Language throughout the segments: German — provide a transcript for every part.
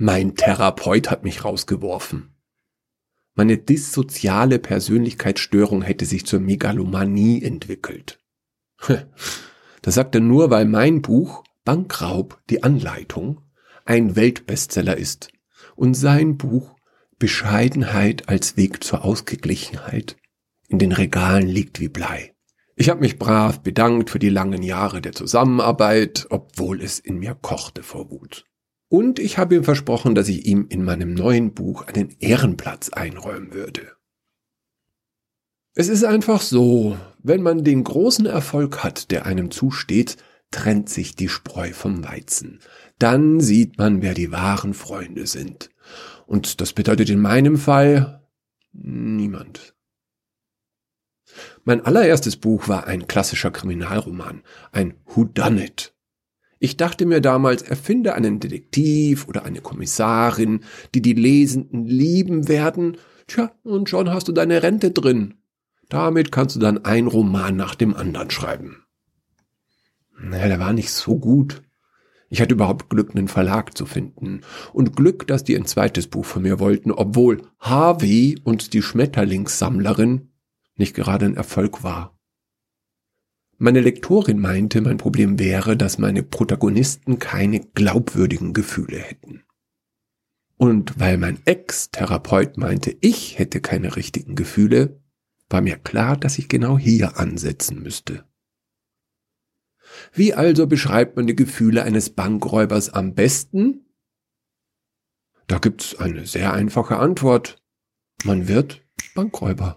Mein Therapeut hat mich rausgeworfen. Meine dissoziale Persönlichkeitsstörung hätte sich zur Megalomanie entwickelt. Das sagt er nur, weil mein Buch Bankraub, die Anleitung, ein Weltbestseller ist und sein Buch Bescheidenheit als Weg zur Ausgeglichenheit in den Regalen liegt wie Blei. Ich habe mich brav bedankt für die langen Jahre der Zusammenarbeit, obwohl es in mir kochte vor Wut. Und ich habe ihm versprochen, dass ich ihm in meinem neuen Buch einen Ehrenplatz einräumen würde. Es ist einfach so, wenn man den großen Erfolg hat, der einem zusteht, trennt sich die Spreu vom Weizen. Dann sieht man, wer die wahren Freunde sind. Und das bedeutet in meinem Fall niemand. Mein allererstes Buch war ein klassischer Kriminalroman, ein Whodunit. Ich dachte mir damals, erfinde einen Detektiv oder eine Kommissarin, die die Lesenden lieben werden. Tja, und schon hast du deine Rente drin. Damit kannst du dann ein Roman nach dem anderen schreiben. Naja, der war nicht so gut. Ich hatte überhaupt Glück, einen Verlag zu finden. Und Glück, dass die ein zweites Buch von mir wollten, obwohl Harvey und die Schmetterlingssammlerin nicht gerade ein Erfolg war. Meine Lektorin meinte, mein Problem wäre, dass meine Protagonisten keine glaubwürdigen Gefühle hätten. Und weil mein Ex-Therapeut meinte, ich hätte keine richtigen Gefühle, war mir klar, dass ich genau hier ansetzen müsste. Wie also beschreibt man die Gefühle eines Bankräubers am besten? Da gibt's eine sehr einfache Antwort. Man wird Bankräuber.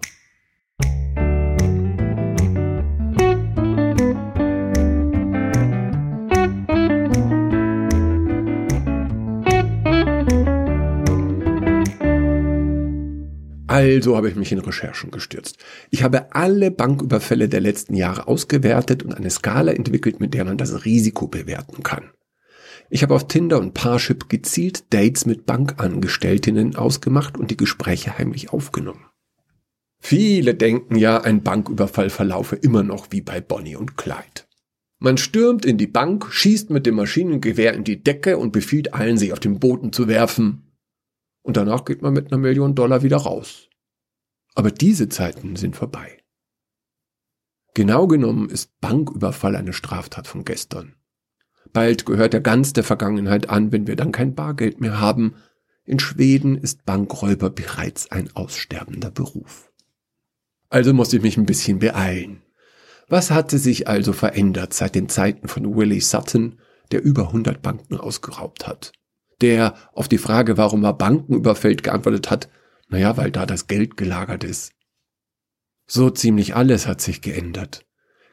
Also habe ich mich in Recherchen gestürzt. Ich habe alle Banküberfälle der letzten Jahre ausgewertet und eine Skala entwickelt, mit der man das Risiko bewerten kann. Ich habe auf Tinder und Parship gezielt Dates mit Bankangestelltinnen ausgemacht und die Gespräche heimlich aufgenommen. Viele denken ja, ein Banküberfall verlaufe immer noch wie bei Bonnie und Clyde. Man stürmt in die Bank, schießt mit dem Maschinengewehr in die Decke und befiehlt allen, sich auf den Boden zu werfen und danach geht man mit einer Million Dollar wieder raus. Aber diese Zeiten sind vorbei. Genau genommen ist Banküberfall eine Straftat von gestern. Bald gehört er ganz der Vergangenheit an, wenn wir dann kein Bargeld mehr haben. In Schweden ist Bankräuber bereits ein aussterbender Beruf. Also musste ich mich ein bisschen beeilen. Was hatte sich also verändert seit den Zeiten von Willie Sutton, der über 100 Banken ausgeraubt hat? Der auf die Frage, warum er Banken überfällt, geantwortet hat, naja, weil da das Geld gelagert ist. So ziemlich alles hat sich geändert.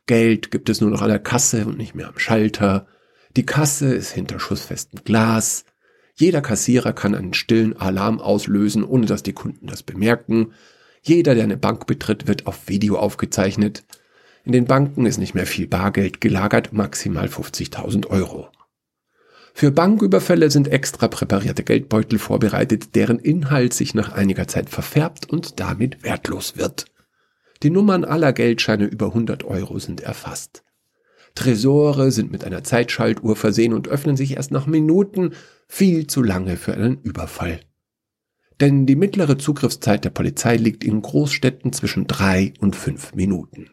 Geld gibt es nur noch an der Kasse und nicht mehr am Schalter. Die Kasse ist hinter schussfestem Glas. Jeder Kassierer kann einen stillen Alarm auslösen, ohne dass die Kunden das bemerken. Jeder, der eine Bank betritt, wird auf Video aufgezeichnet. In den Banken ist nicht mehr viel Bargeld gelagert, maximal 50.000 Euro. Für Banküberfälle sind extra präparierte Geldbeutel vorbereitet, deren Inhalt sich nach einiger Zeit verfärbt und damit wertlos wird. Die Nummern aller Geldscheine über 100 Euro sind erfasst. Tresore sind mit einer Zeitschaltuhr versehen und öffnen sich erst nach Minuten, viel zu lange für einen Überfall. Denn die mittlere Zugriffszeit der Polizei liegt in Großstädten zwischen drei und fünf Minuten.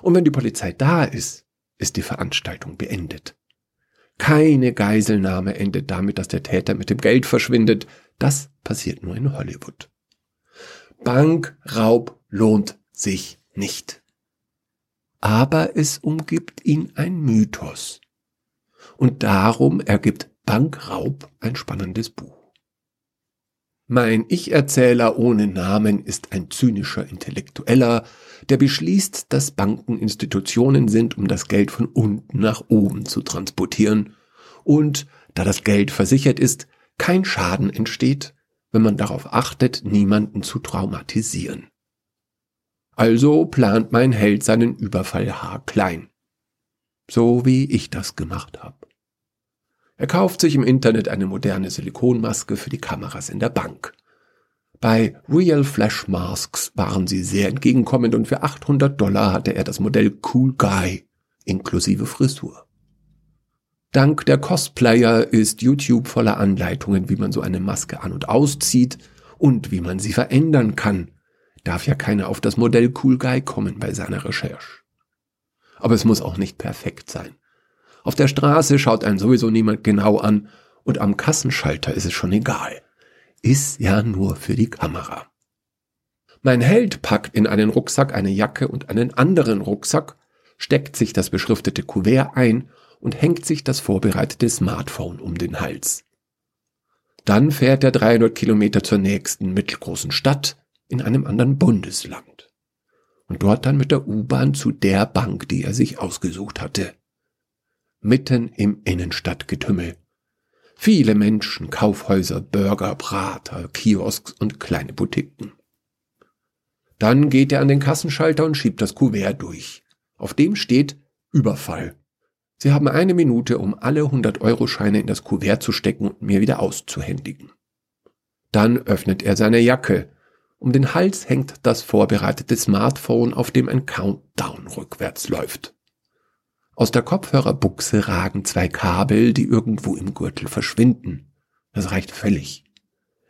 Und wenn die Polizei da ist, ist die Veranstaltung beendet. Keine Geiselnahme endet damit, dass der Täter mit dem Geld verschwindet. Das passiert nur in Hollywood. Bankraub lohnt sich nicht. Aber es umgibt ihn ein Mythos. Und darum ergibt Bankraub ein spannendes Buch. Mein Ich-Erzähler ohne Namen ist ein zynischer Intellektueller, der beschließt, dass Banken Institutionen sind, um das Geld von unten nach oben zu transportieren und, da das Geld versichert ist, kein Schaden entsteht, wenn man darauf achtet, niemanden zu traumatisieren. Also plant mein Held seinen Überfall haarklein. So wie ich das gemacht habe. Er kauft sich im Internet eine moderne Silikonmaske für die Kameras in der Bank. Bei Real Flash Masks waren sie sehr entgegenkommend und für 800 Dollar hatte er das Modell Cool Guy inklusive Frisur. Dank der Cosplayer ist YouTube voller Anleitungen, wie man so eine Maske an- und auszieht und wie man sie verändern kann. Darf ja keiner auf das Modell Cool Guy kommen bei seiner Recherche. Aber es muss auch nicht perfekt sein. Auf der Straße schaut einen sowieso niemand genau an und am Kassenschalter ist es schon egal. Ist ja nur für die Kamera. Mein Held packt in einen Rucksack eine Jacke und einen anderen Rucksack, steckt sich das beschriftete Kuvert ein und hängt sich das vorbereitete Smartphone um den Hals. Dann fährt er 300 Kilometer zur nächsten mittelgroßen Stadt in einem anderen Bundesland. Und dort dann mit der U-Bahn zu der Bank, die er sich ausgesucht hatte. Mitten im Innenstadtgetümmel. Viele Menschen, Kaufhäuser, Burger, Brater, Kiosks und kleine Boutiquen. Dann geht er an den Kassenschalter und schiebt das Kuvert durch. Auf dem steht Überfall. Sie haben eine Minute, um alle 100-Euro-Scheine in das Kuvert zu stecken und mir wieder auszuhändigen. Dann öffnet er seine Jacke. Um den Hals hängt das vorbereitete Smartphone, auf dem ein Countdown rückwärts läuft. Aus der Kopfhörerbuchse ragen zwei Kabel, die irgendwo im Gürtel verschwinden. Das reicht völlig.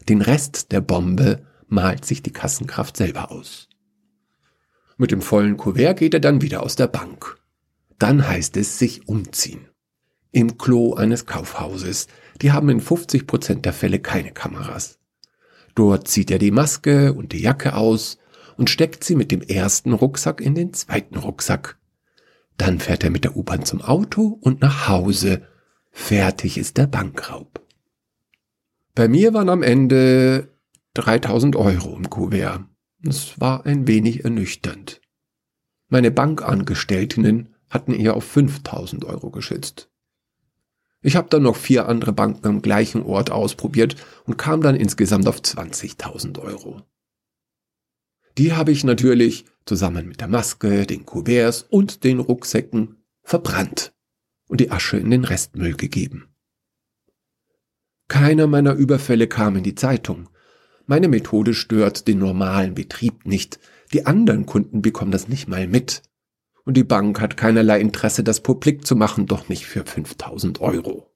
Den Rest der Bombe malt sich die Kassenkraft selber aus. Mit dem vollen Kuvert geht er dann wieder aus der Bank. Dann heißt es sich umziehen. Im Klo eines Kaufhauses. Die haben in 50 Prozent der Fälle keine Kameras. Dort zieht er die Maske und die Jacke aus und steckt sie mit dem ersten Rucksack in den zweiten Rucksack. Dann fährt er mit der U-Bahn zum Auto und nach Hause. Fertig ist der Bankraub. Bei mir waren am Ende 3000 Euro im Kuvert. Es war ein wenig ernüchternd. Meine Bankangestellten hatten eher auf 5000 Euro geschätzt. Ich habe dann noch vier andere Banken am gleichen Ort ausprobiert und kam dann insgesamt auf 20.000 Euro. Die habe ich natürlich zusammen mit der Maske, den Kuverts und den Rucksäcken verbrannt und die Asche in den Restmüll gegeben. Keiner meiner Überfälle kam in die Zeitung, meine Methode stört den normalen Betrieb nicht. Die anderen Kunden bekommen das nicht mal mit. Und die Bank hat keinerlei Interesse, das publik zu machen, doch nicht für 5000 Euro.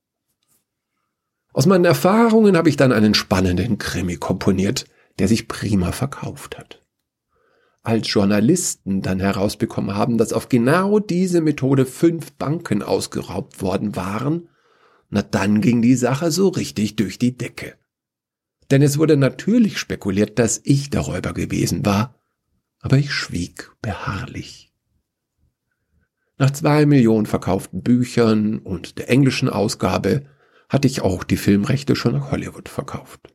Aus meinen Erfahrungen habe ich dann einen spannenden Krimi komponiert, der sich prima verkauft hat. Als Journalisten dann herausbekommen haben, dass auf genau diese Methode fünf Banken ausgeraubt worden waren, na dann ging die Sache so richtig durch die Decke. Denn es wurde natürlich spekuliert, dass ich der Räuber gewesen war, aber ich schwieg beharrlich. Nach zwei Millionen verkauften Büchern und der englischen Ausgabe hatte ich auch die Filmrechte schon nach Hollywood verkauft.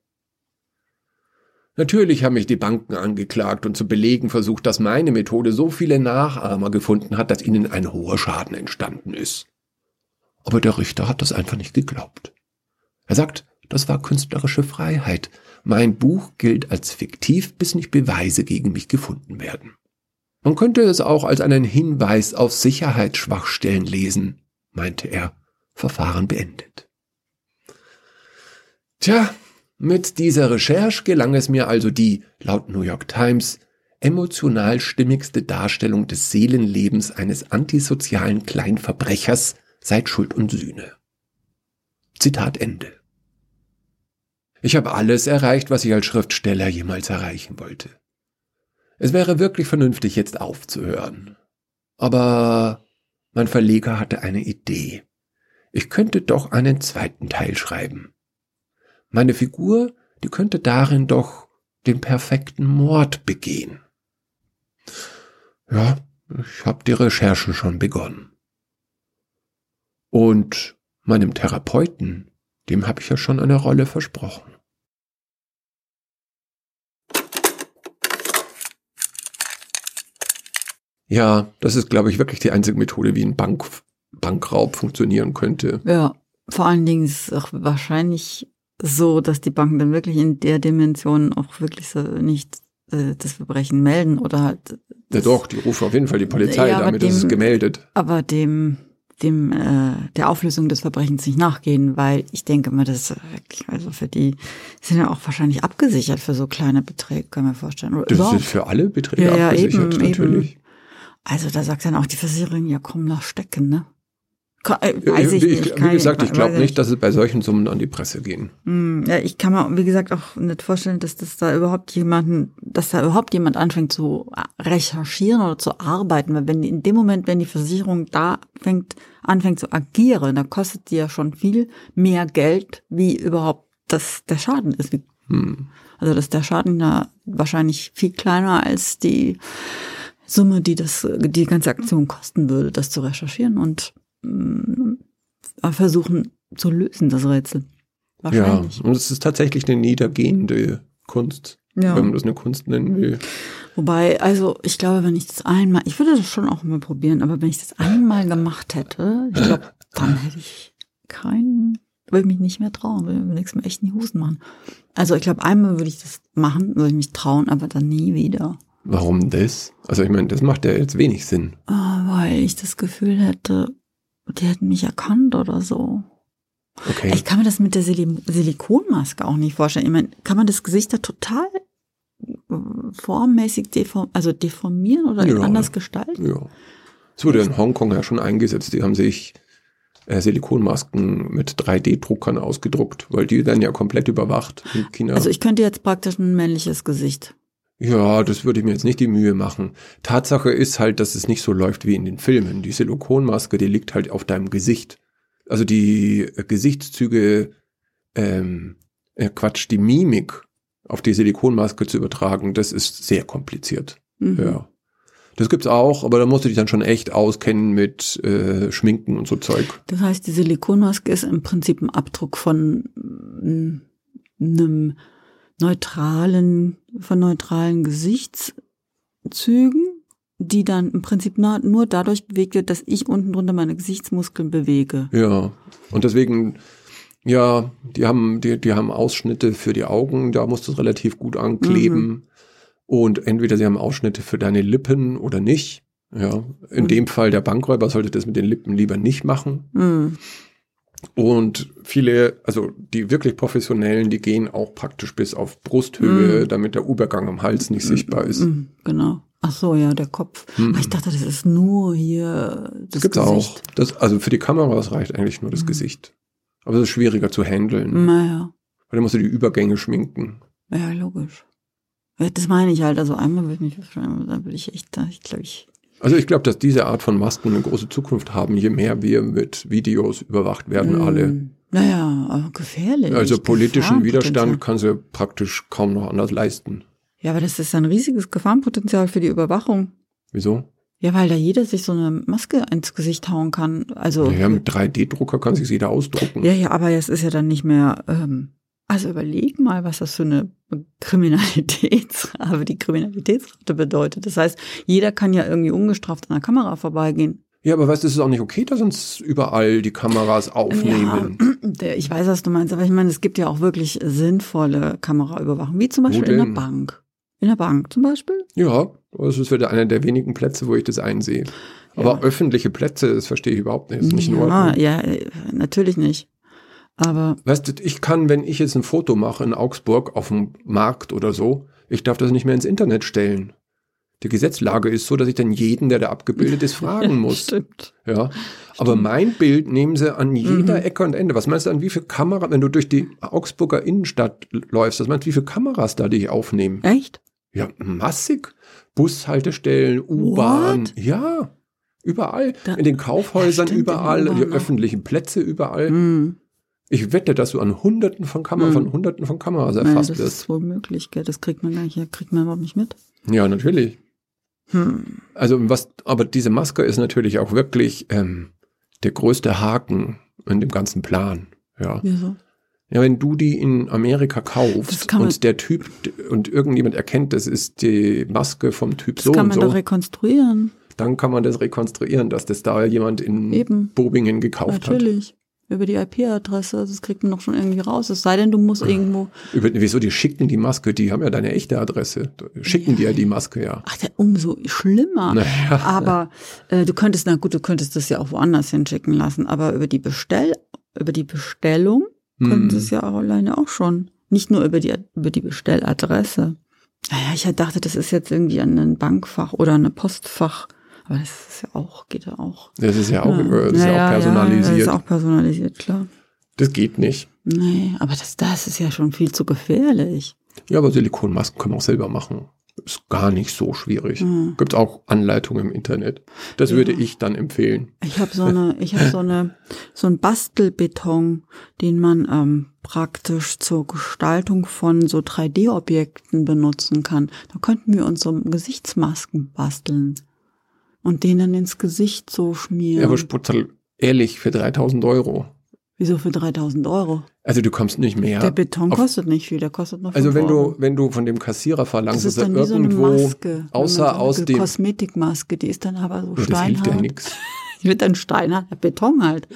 Natürlich haben mich die Banken angeklagt und zu belegen versucht, dass meine Methode so viele Nachahmer gefunden hat, dass ihnen ein hoher Schaden entstanden ist. Aber der Richter hat das einfach nicht geglaubt. Er sagt, das war künstlerische Freiheit. Mein Buch gilt als fiktiv, bis nicht Beweise gegen mich gefunden werden. Man könnte es auch als einen Hinweis auf Sicherheitsschwachstellen lesen, meinte er. Verfahren beendet. Tja, mit dieser Recherche gelang es mir also die, laut New York Times, emotional stimmigste Darstellung des Seelenlebens eines antisozialen Kleinverbrechers seit Schuld und Sühne. Zitat Ende. Ich habe alles erreicht, was ich als Schriftsteller jemals erreichen wollte. Es wäre wirklich vernünftig, jetzt aufzuhören. Aber mein Verleger hatte eine Idee. Ich könnte doch einen zweiten Teil schreiben. Meine Figur, die könnte darin doch den perfekten Mord begehen. Ja, ich habe die Recherchen schon begonnen. Und meinem Therapeuten, dem habe ich ja schon eine Rolle versprochen. Ja, das ist, glaube ich, wirklich die einzige Methode, wie ein Bank, Bankraub funktionieren könnte. Ja, vor allen Dingen ist es auch wahrscheinlich so, dass die Banken dann wirklich in der Dimension auch wirklich so nicht äh, das Verbrechen melden oder halt. Ja doch, die rufen auf jeden Fall die Polizei, ja, damit dem, ist es gemeldet. Aber dem dem äh, der Auflösung des Verbrechens nicht nachgehen, weil ich denke mal, das ist wirklich, also für die sind ja auch wahrscheinlich abgesichert für so kleine Beträge, kann man vorstellen. Oder das überhaupt? ist für alle Beträge ja, abgesichert, ja, eben, natürlich. Eben. Also da sagt dann auch die Versicherung, ja komm, nach stecken, ne? Äh, weiß ich, ich nicht. Wie gesagt, ich glaube nicht, dass es bei solchen Summen an die Presse gehen. Hm, ja, ich kann mir, wie gesagt, auch nicht vorstellen, dass das da überhaupt jemanden, dass da überhaupt jemand anfängt zu recherchieren oder zu arbeiten. Weil wenn in dem Moment, wenn die Versicherung da fängt, anfängt zu agieren, dann kostet die ja schon viel mehr Geld, wie überhaupt das der Schaden ist. Hm. Also dass der Schaden da wahrscheinlich viel kleiner als die Summe, die das, die ganze Aktion kosten würde, das zu recherchieren und äh, versuchen zu lösen, das Rätsel. Wahrscheinlich. Ja, und es ist tatsächlich eine niedergehende Kunst, ja. wenn man das eine Kunst nennen will. Wobei, also ich glaube, wenn ich das einmal, ich würde das schon auch mal probieren, aber wenn ich das einmal gemacht hätte, ich glaube, dann hätte ich keinen, würde mich nicht mehr trauen, würde mir nichts mehr echt in die Hosen machen. Also ich glaube, einmal würde ich das machen, würde ich mich trauen, aber dann nie wieder. Warum das? Also ich meine, das macht ja jetzt wenig Sinn. Oh, weil ich das Gefühl hätte, die hätten mich erkannt oder so. Okay. Ich kann mir das mit der Sil Silikonmaske auch nicht vorstellen. Ich meine, kann man das Gesicht da total äh, formmäßig deform also deformieren oder ja, anders gestalten? Ja. Es wurde in Hongkong ja schon eingesetzt. Die haben sich äh, Silikonmasken mit 3D-Druckern ausgedruckt, weil die werden ja komplett überwacht in China. Also ich könnte jetzt praktisch ein männliches Gesicht ja, das würde ich mir jetzt nicht die Mühe machen. Tatsache ist halt, dass es nicht so läuft wie in den Filmen. Die Silikonmaske, die liegt halt auf deinem Gesicht. Also die äh, Gesichtszüge, ähm, äh, Quatsch, die Mimik auf die Silikonmaske zu übertragen, das ist sehr kompliziert. Mhm. Ja. Das gibt's auch, aber da musst du dich dann schon echt auskennen mit äh, Schminken und so Zeug. Das heißt, die Silikonmaske ist im Prinzip ein Abdruck von mm, einem neutralen, von neutralen Gesichtszügen, die dann im Prinzip nur dadurch bewegt wird, dass ich unten drunter meine Gesichtsmuskeln bewege. Ja, und deswegen, ja, die haben, die, die haben Ausschnitte für die Augen, da musst du es relativ gut ankleben. Mhm. Und entweder sie haben Ausschnitte für deine Lippen oder nicht. Ja, in mhm. dem Fall der Bankräuber sollte das mit den Lippen lieber nicht machen. Mhm. Und viele, also die wirklich professionellen, die gehen auch praktisch bis auf Brusthöhe, mm. damit der Übergang am Hals nicht sichtbar ist. Mm, genau. Ach so, ja, der Kopf. Mm. Ich dachte, das ist nur hier das, das gibt's Gesicht. auch. Das, also für die Kameras reicht eigentlich nur das mm. Gesicht. Aber es ist schwieriger zu handeln. Naja. Weil dann musst du die Übergänge schminken. Ja, logisch. Das meine ich halt. Also einmal würde ich mich, dann würde ich echt, ich glaube, ich also ich glaube, dass diese Art von Masken eine große Zukunft haben, je mehr wir mit Videos überwacht werden, mm. alle. Naja, gefährlich. Also politischen Widerstand kann sie praktisch kaum noch anders leisten. Ja, aber das ist ein riesiges Gefahrenpotenzial für die Überwachung. Wieso? Ja, weil da jeder sich so eine Maske ins Gesicht hauen kann. Also ja, mit 3D-Drucker kann sich jeder ausdrucken. Ja, ja, aber es ist ja dann nicht mehr ähm, also überleg mal, was das für eine Kriminalitätsrate, die Kriminalitätsrate bedeutet. Das heißt, jeder kann ja irgendwie ungestraft an der Kamera vorbeigehen. Ja, aber weißt du, es ist auch nicht okay, dass uns überall die Kameras aufnehmen. Ja, ich weiß, was du meinst, aber ich meine, es gibt ja auch wirklich sinnvolle Kameraüberwachung, wie zum Beispiel in der Bank. In der Bank zum Beispiel? Ja, das ist wieder einer der wenigen Plätze, wo ich das einsehe. Aber ja. öffentliche Plätze, das verstehe ich überhaupt nicht. Das ist nicht ja, ja, natürlich nicht. Aber. Weißt du, ich kann, wenn ich jetzt ein Foto mache in Augsburg auf dem Markt oder so, ich darf das nicht mehr ins Internet stellen. Die Gesetzlage ist so, dass ich dann jeden, der da abgebildet ist, fragen muss. Stimmt. Ja. Aber mein Bild nehmen sie an jeder mhm. Ecke und Ende. Was meinst du an wie viele Kameras, wenn du durch die Augsburger Innenstadt läufst, was meinst du, wie viele Kameras da dich aufnehmen? Echt? Ja, massig. Bushaltestellen, U-Bahn. Ja. Überall. Da, in den Kaufhäusern ja, überall, die öffentlichen Plätze überall. Mhm. Ich wette, dass du an Hunderten von Kameras, hm. von Hunderten von Kameras erfasst wirst. Das ist wohl möglich, gell? Das kriegt man gar nicht, kriegt man überhaupt nicht mit. Ja, natürlich. Hm. Also was, aber diese Maske ist natürlich auch wirklich ähm, der größte Haken in dem ganzen Plan. Ja. Wieso? Ja, wenn du die in Amerika kaufst und der Typ und irgendjemand erkennt, das ist die Maske vom Typ das so und so. Das kann man doch rekonstruieren. Dann kann man das rekonstruieren, dass das da jemand in Eben. Bobingen gekauft Natürlich. hat. Natürlich über die IP-Adresse. Das kriegt man doch schon irgendwie raus. Es sei denn, du musst irgendwo. Über, wieso? Die schicken die Maske, die haben ja deine echte Adresse. Schicken ja. dir ja die Maske, ja. Ach, der, umso schlimmer. Naja. Aber äh, du könntest, na gut, du könntest das ja auch woanders hinschicken lassen. Aber über die Bestell, über die Bestellung hm. können sie es ja auch alleine auch schon. Nicht nur über die, über die Bestelladresse. Naja, ich dachte, das ist jetzt irgendwie ein Bankfach oder eine Postfach Aber das ist ja auch, geht ja auch. Das ist ja auch, Ja. äh, das ist ja, Ja, auch ja, personalisiert. das ist auch personalisiert, klar. das geht nicht. Nee, aber das, das ist ja schon viel zu gefährlich. Ja, aber Silikonmasken kann man auch selber machen. Ist gar nicht so schwierig. Mhm. Gibt auch Anleitungen im Internet. Das würde ich dann empfehlen. Ich habe so eine, ich habe so eine, so ein Bastelbeton, den man ähm, praktisch zur Gestaltung von so 3D-Objekten benutzen kann. Da könnten wir uns so Gesichtsmasken basteln und den dann ins Gesicht so schmieren. Ja, aber Sputzel, ehrlich, für 3000 Euro. Wieso für 3000 Euro? Also du kommst nicht mehr. Der Beton kostet nicht viel, der kostet noch Also 5 wenn Euro. du, wenn du von dem Kassierer verlangst, das ist dass er wie so eine irgendwo, Maske. außer so eine aus dem, Kosmetikmaske, die ist dann aber so Ja, das hilft ja steinhart. nichts. Die wird dann steinhart, der Beton halt.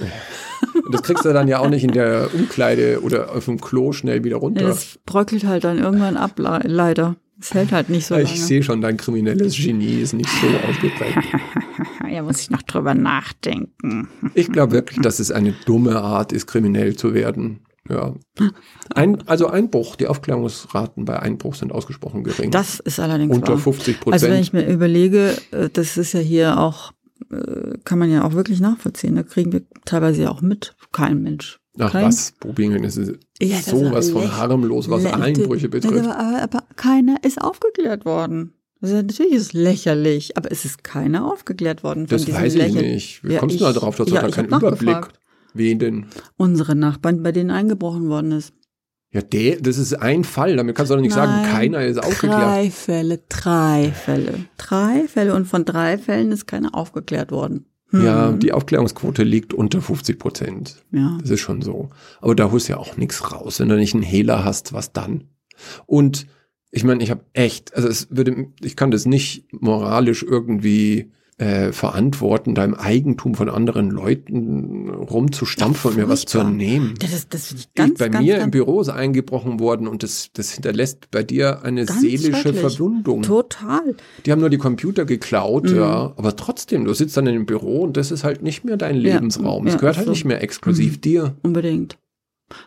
Und das kriegst du dann ja auch nicht in der Umkleide oder auf dem Klo schnell wieder Ja, runter. das bröckelt halt dann irgendwann ab, le- leider. Es hält halt nicht so lange. ich sehe schon, dein kriminelles Genie ist nicht so ausgeprägt. Ja, muss ich noch drüber nachdenken. Ich glaube wirklich, dass es eine dumme Art ist, kriminell zu werden. Ja. Ein, also Einbruch, die Aufklärungsraten bei Einbruch sind ausgesprochen gering. Das ist allerdings Unter wahr. 50% Also wenn Prozent. ich mir überlege, äh, das ist ja hier auch, äh, kann man ja auch wirklich nachvollziehen. Da kriegen wir teilweise ja auch mit. Kein Mensch. Ach Kein, was, Bobingen ist Ja, das sowas von harmlos, was Einbrüche betrifft. Aber, aber, aber keiner ist aufgeklärt worden. Also natürlich ist es lächerlich, aber es ist keiner aufgeklärt worden Das weiß ich Lächeln. nicht. Wie Ja, kommst du da drauf? Du hast ja, doch da keinen Überblick. Wen denn? Unsere Nachbarn, bei denen eingebrochen worden ist. Ja, der, das ist ein Fall. Damit kannst du doch nicht sagen, Nein, keiner ist aufgeklärt. Drei Fälle, drei Fälle. Drei Fälle und von drei Fällen ist keiner aufgeklärt worden. Hm. Ja, die Aufklärungsquote liegt unter 50 Prozent. Ja. Das ist schon so. Aber da holst du ja auch nichts raus. Wenn du nicht einen Hehler hast, was dann? Und ich meine, ich habe echt, also es würde, ich kann das nicht moralisch irgendwie äh, verantworten, da im Eigentum von anderen Leuten rumzustampfen und mir was zu nehmen. Das ist, das ich Ich, ganz, bei ganz, mir ganz im Büro ist eingebrochen worden und das, das hinterlässt bei dir eine seelische. Verwundung. total. Die haben nur die Computer geklaut, Mhm. ja, aber trotzdem, du sitzt dann in dem Büro und das ist halt nicht mehr dein Lebensraum. Es ja, gehört halt so. nicht mehr exklusiv dir. Unbedingt.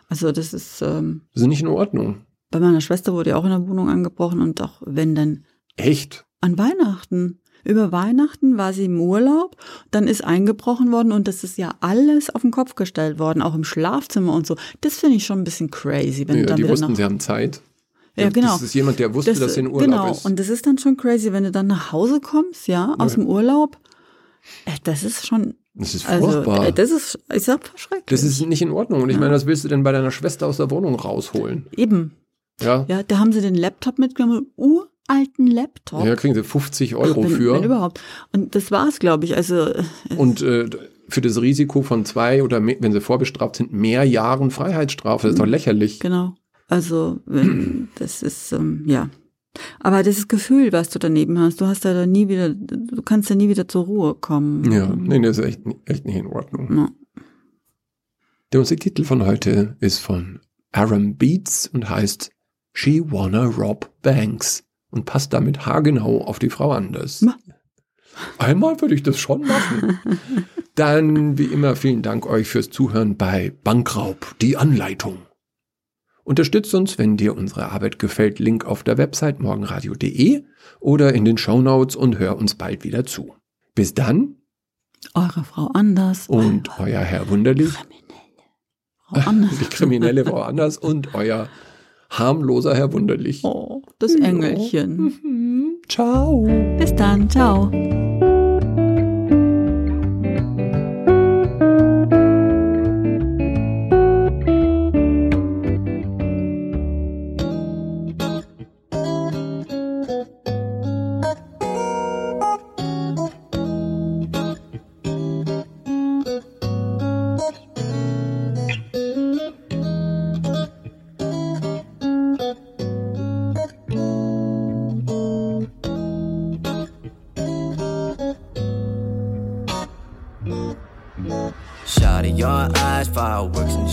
Also das ist, ähm, Das ist nicht in Ordnung. bei meiner Schwester wurde ja auch in der Wohnung angebrochen und auch wenn dann Echt? an Weihnachten. Über Weihnachten war sie im Urlaub, dann ist eingebrochen worden und das ist ja alles auf den Kopf gestellt worden, auch im Schlafzimmer und so. Das finde ich schon ein bisschen crazy, wenn Ja, du dann die wussten, sie haben Zeit. Ja, genau. Das ist jemand, der wusste, dass sie in Urlaub genau. ist. Und das ist dann schon crazy, wenn du dann nach Hause kommst, ja, aus Ja. dem Urlaub. Äh, das ist schon, das ist also, furchtbar. äh, das ist, ich sag schrecklich. das ist nicht in Ordnung. Und ich Ja. meine, was willst du denn bei deiner Schwester aus der Wohnung rausholen? Eben. Ja, Ja, da haben sie den Laptop mitgenommen, einen uralten Laptop. ja kriegen sie 50 Euro wenn, für. Wenn überhaupt. Und das war's, glaube ich. Also, und äh, für das Risiko von zwei oder mehr, wenn sie vorbestraft sind, mehr Jahren Freiheitsstrafe. Das ist doch lächerlich. genau. Also, das ist, ähm, ja. Aber das Gefühl, was du daneben hast, du hast ja da nie wieder, du kannst ja nie wieder zur Ruhe kommen. Ja, nee, das ist echt, echt nicht in Ordnung. Ja. Der Musiktitel von heute ist von Aaron Beats und heißt She Wanna Rob Banks und passt damit haargenau auf die Frau Anders. Ma. Einmal würde ich das schon machen. Dann, wie immer, vielen Dank euch fürs Zuhören bei Bankraub, die Anleitung. Unterstützt uns, wenn dir unsere Arbeit gefällt, Link auf der Website morgenradio.de oder in den Shownotes und hör uns bald wieder zu. Bis dann Eure Frau Anders. und euer Herr Wunderlich. Frau Anders. Die kriminelle Frau Anders und euer harmloser Herr Wunderlich. Oh, das Engelchen. Mhm. Ciao. Bis dann, ciao.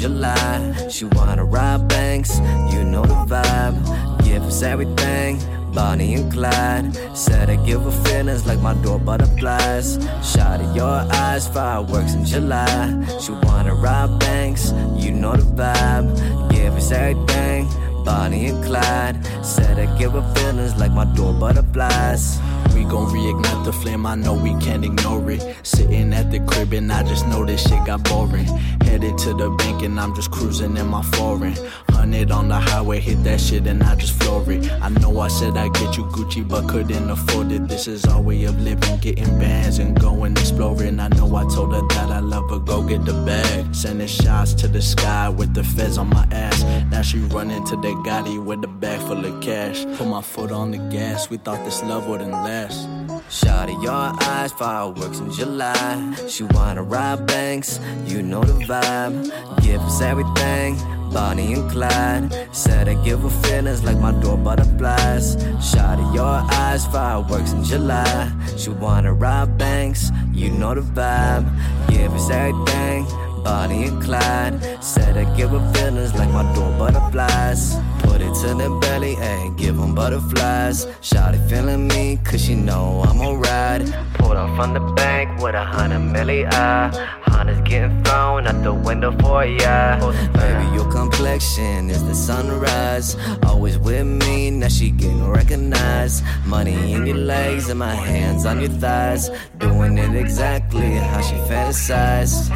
July. She wanna ride banks, you know the vibe. Give us everything, Bonnie and Clyde. Said I give her feelings like my door butterflies. Shawty, your eyes, fireworks in July. She wanna ride banks, you know the vibe. Give us everything, Bonnie and Clyde. Said I give her feelings like my door butterflies. We gon' reignite the flame, I know we can't ignore it. Sitting at the crib and I just know this shit got boring. Headed to the bank and I'm just cruising in my foreign. Hundred on the highway, hit that shit and I just floor it. I know I said I'd get you Gucci, but couldn't afford it. This is our way of living, getting bands and going exploring. I know I told her that I love her, go get the bag. Sending shots to the sky with the feds on my ass. Now she running to the Gotti with a bag full of cash. Put my foot on the gas, we thought this love wouldn't last. Shawty, your eyes, fireworks in July. She wanna rob banks, you know the vibe. Give us everything, Bonnie and Clyde. Said I give her feelings like my door butterflies. Shawty, your eyes, fireworks in July. She wanna rob banks, you know the vibe. Give us everything. Bonnie and Clyde said I give her feelings like my door butterflies. Put it to the belly and give them butterflies. Shawty feeling me, cause she know I'm alright. Pulled up from the bank with a hundred milli ah. eye. Honda's getting thrown out the window for ya. Baby, your complexion is the sunrise. Always with me, now she getting recognized. Money in your legs and my hands on your thighs. Doing it exactly how she fantasized.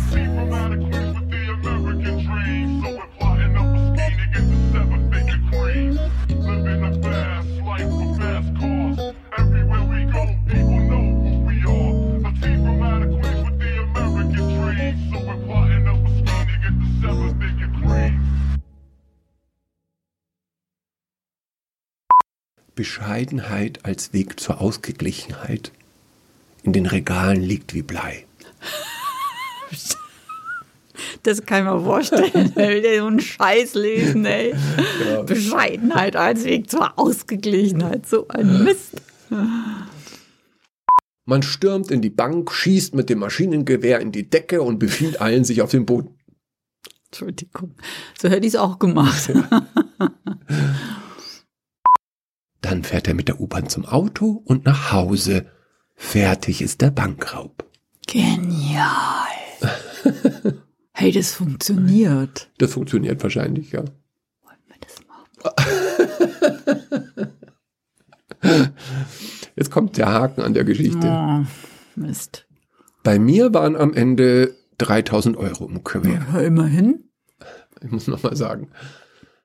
Bescheidenheit als Weg zur Ausgeglichenheit in den Regalen liegt wie Blei. Das kann ich mir vorstellen. Will der so einen Scheiß lesen, ey. Ja. Bescheidenheit als Weg zur Ausgeglichenheit. So ein Mist. Man stürmt in die Bank, schießt mit dem Maschinengewehr in die Decke und befiehlt allen, sich auf den Boden. Entschuldigung. So hätte ich es auch gemacht. Dann fährt er mit der U-Bahn zum Auto und nach Hause. Fertig ist der Bankraub. Genial. hey, das funktioniert. Das funktioniert wahrscheinlich, ja. Wollen wir das machen? Jetzt kommt der Haken an der Geschichte. Oh, Mist. Bei mir waren am Ende 3000 Euro im Kuvert. Ja, immerhin. Ich muss nochmal sagen.